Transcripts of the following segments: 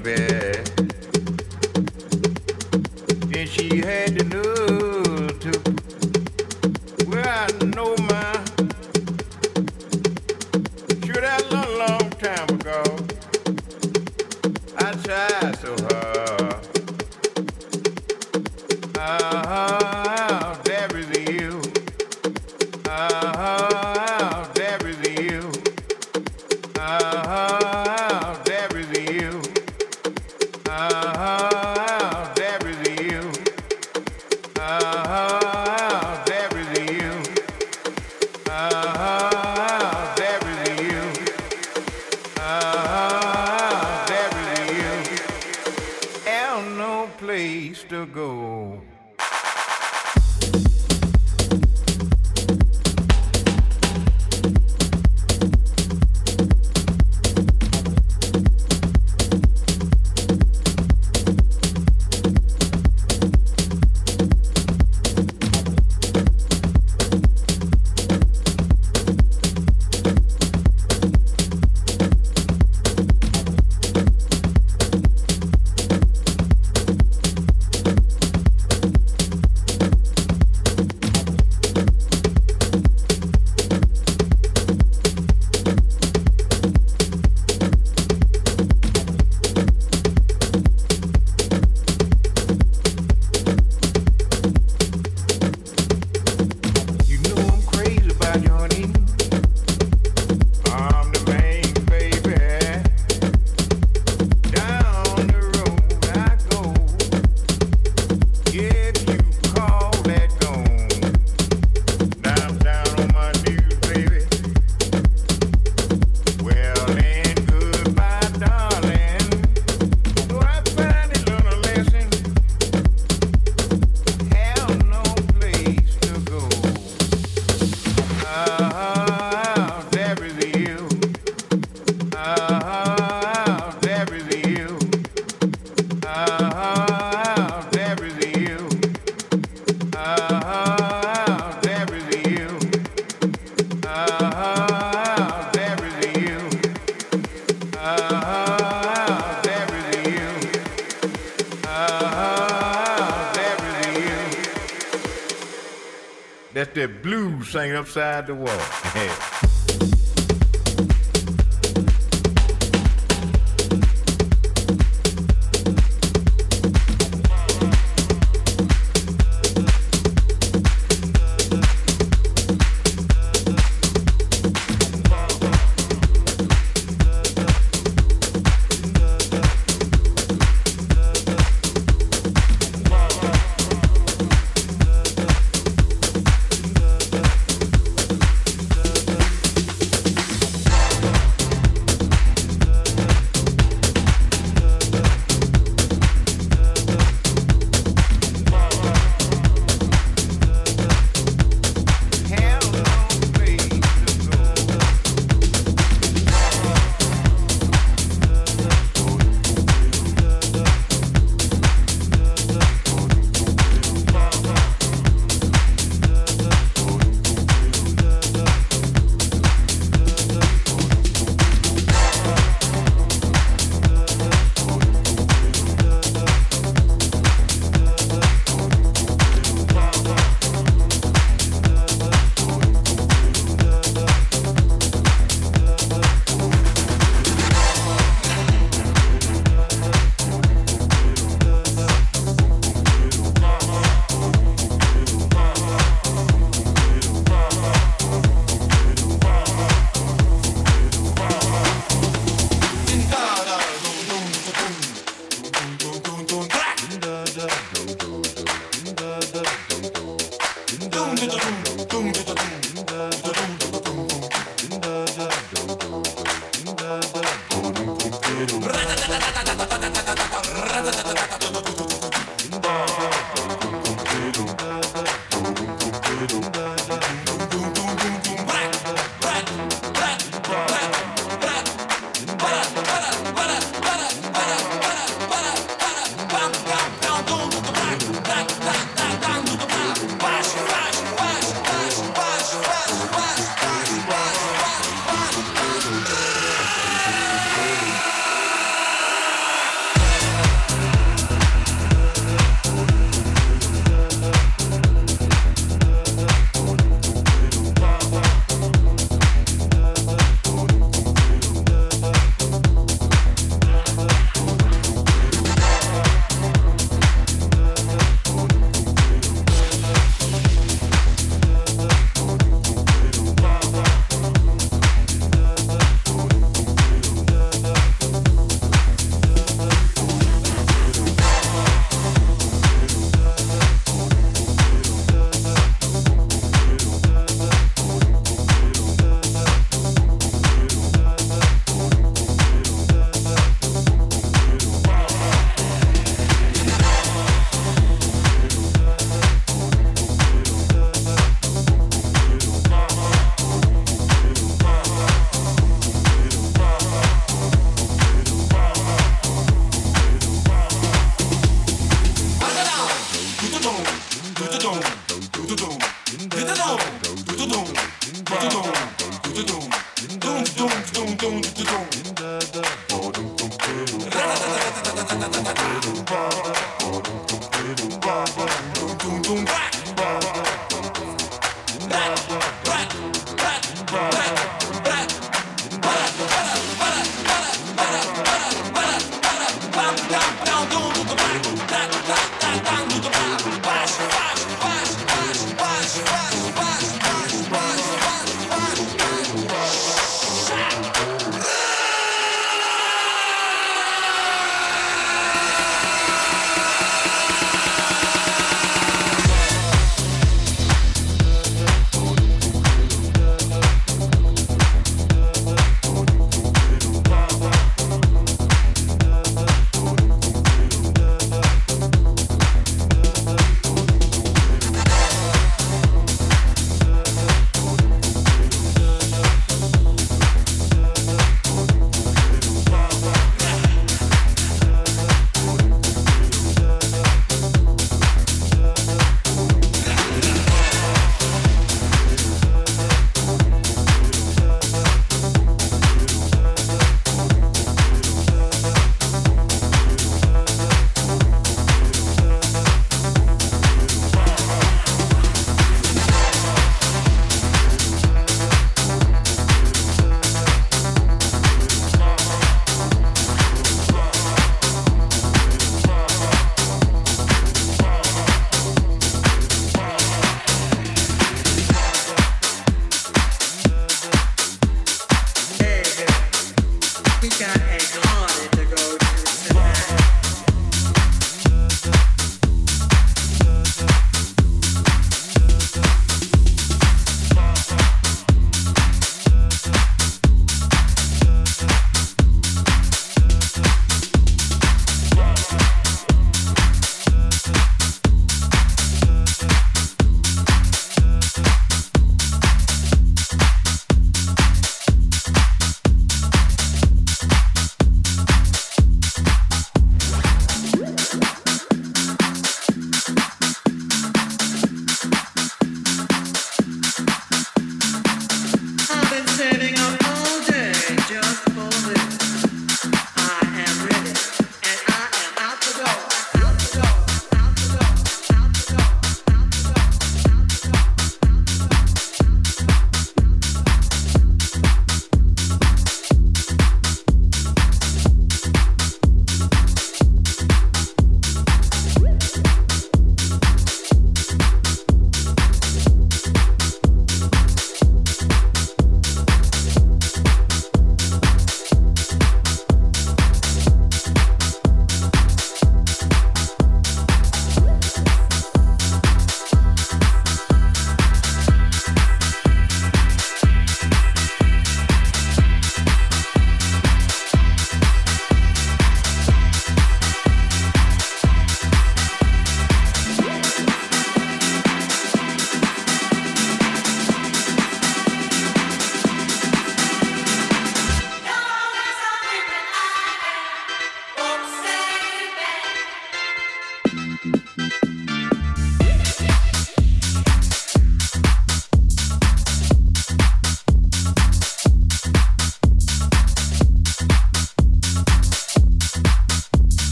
baby. And she had to know to, well, I know tube upside the wall.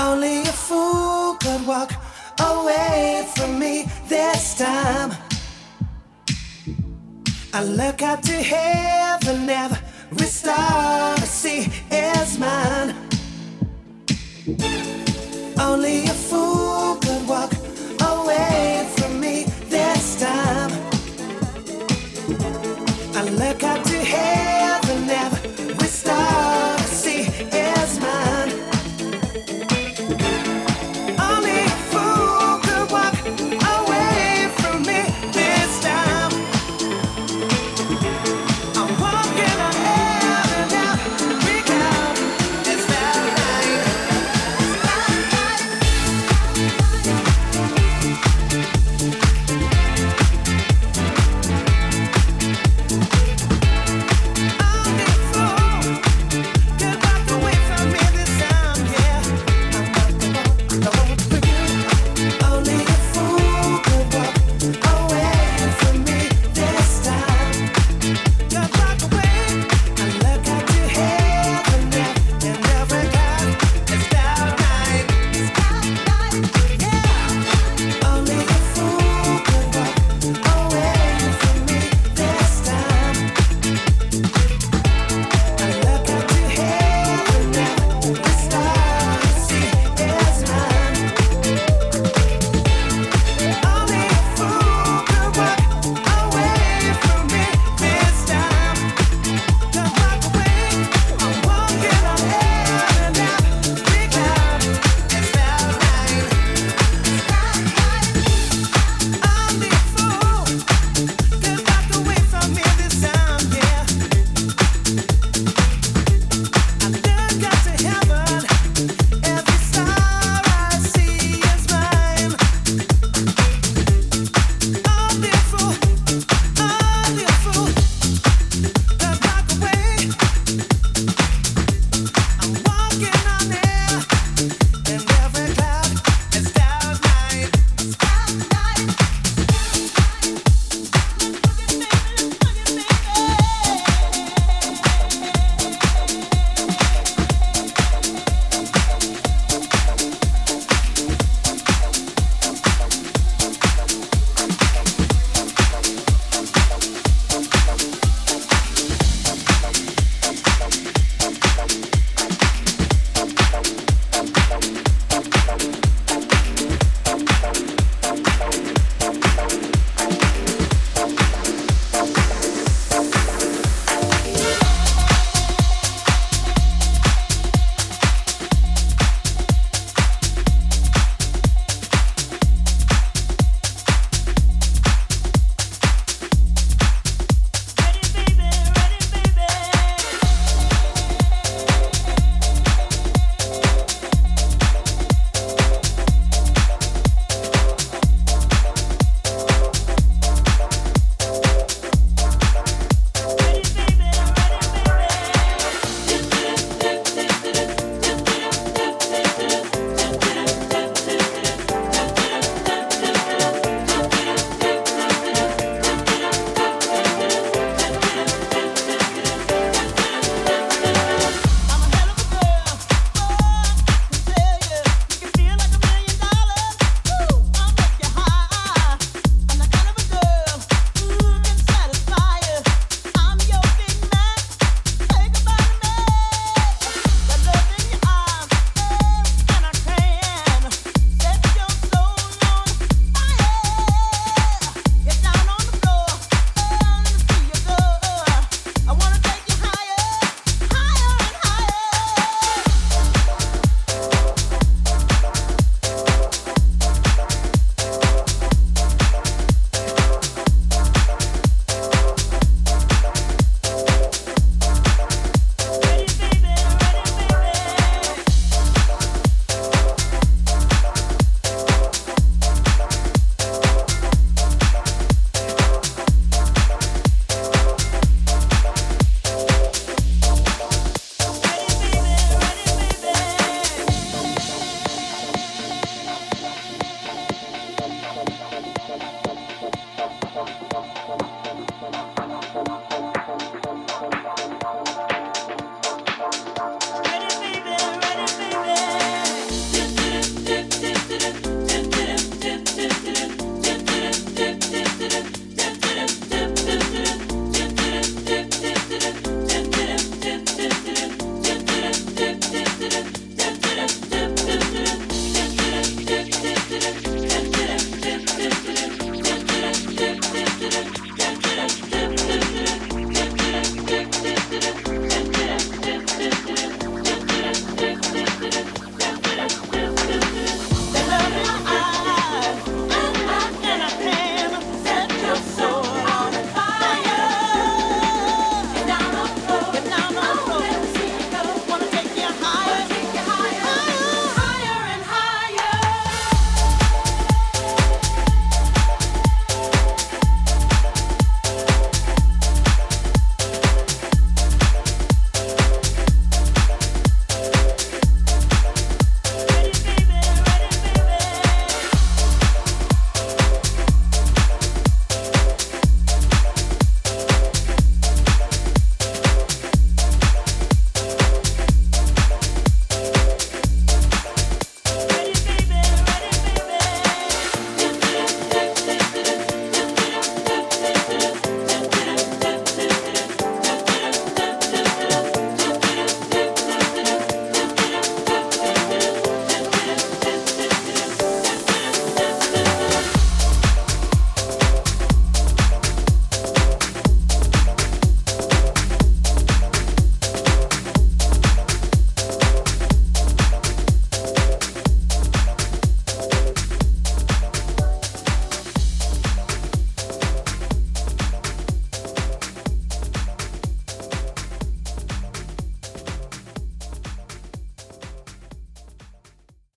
Only a fool could walk away from me this time. I look up to heaven, every star I see is mine. Only a fool.